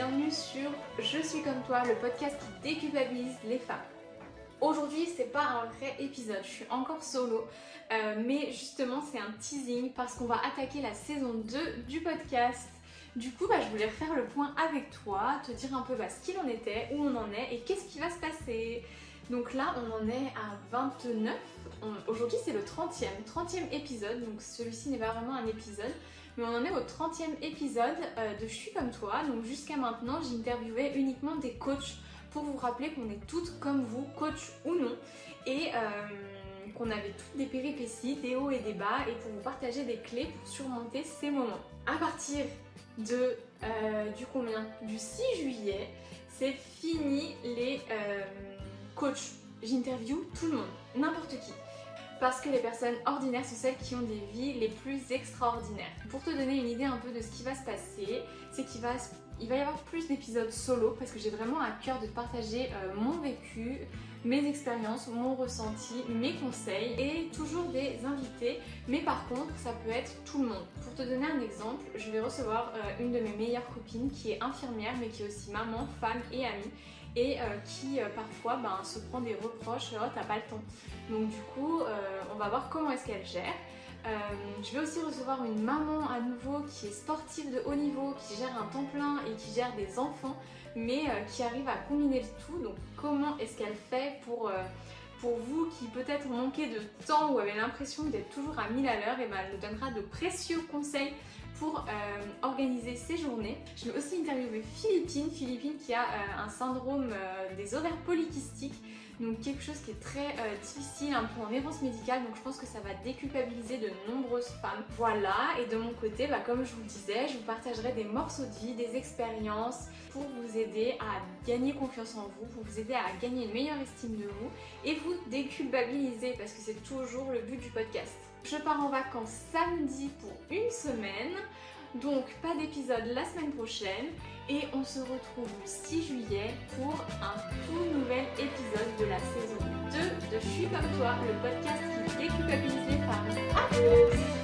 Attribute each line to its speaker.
Speaker 1: bienvenue sur Je suis comme toi, le podcast qui déculpabilise les femmes. Aujourd'hui, c'est pas un vrai épisode, je suis encore solo, euh, mais justement, c'est un teasing parce qu'on va attaquer la saison 2 du podcast. Du coup, bah, je voulais refaire le point avec toi, te dire un peu bah, ce qu'il en était, où on en est et qu'est-ce qui va se passer. Donc là, on en est à 29. Aujourd'hui, c'est le 30e, 30e épisode, donc celui-ci n'est pas vraiment un épisode, mais on en est au 30e épisode euh, de Je suis comme toi. Donc jusqu'à maintenant, j'interviewais uniquement des coachs pour vous rappeler qu'on est toutes comme vous, coach ou non, et euh, qu'on avait toutes des péripéties, des hauts et des bas, et pour vous partager des clés pour surmonter ces moments. À partir euh, du combien? Du 6 juillet, c'est fini les coachs. J'interview tout le monde, n'importe qui. Parce que les personnes ordinaires sont celles qui ont des vies les plus extraordinaires. Pour te donner une idée un peu de ce qui va se passer, c'est qu'il va y avoir plus d'épisodes solo parce que j'ai vraiment à cœur de partager euh, mon vécu, mes expériences, mon ressenti, mes conseils et toujours des invités. Mais par contre, ça peut être tout le monde. Pour te donner un exemple, je vais recevoir euh, une de mes meilleures copines qui est infirmière mais qui est aussi maman, femme et amie et euh, qui parfois ben, se prend des reproches, oh t'as pas le temps. Donc du coup, on va voir comment est-ce qu'elle gère. Euh, je vais aussi recevoir une maman à nouveau qui est sportive de haut niveau, qui gère un temps plein et qui gère des enfants, mais euh, qui arrive à combiner le tout. Donc comment est-ce qu'elle fait pour, euh, vous qui peut-être manquez de temps ou avez l'impression d'être toujours à 1000 à l'heure, et ben elle nous donnera de précieux conseils pour organiser ses journées. Je vais aussi interviewer Philippine, Philippine qui a un syndrome des ovaires polykystiques donc quelque chose qui est très euh, difficile, un peu en errance médicale, donc je pense que ça va déculpabiliser de nombreuses femmes. Voilà, et de mon côté, bah, comme je vous le disais, je vous partagerai des morceaux de vie, des expériences pour vous aider à gagner confiance en vous, pour vous aider à gagner une meilleure estime de vous et vous déculpabiliser parce que c'est toujours le but du podcast. Je pars en vacances samedi pour une semaine. Donc pas d'épisode la semaine prochaine et on se retrouve le 6 juillet pour un tout nouvel épisode de la saison 2 de Je suis comme toi, le podcast qui déculpabilise les femmes.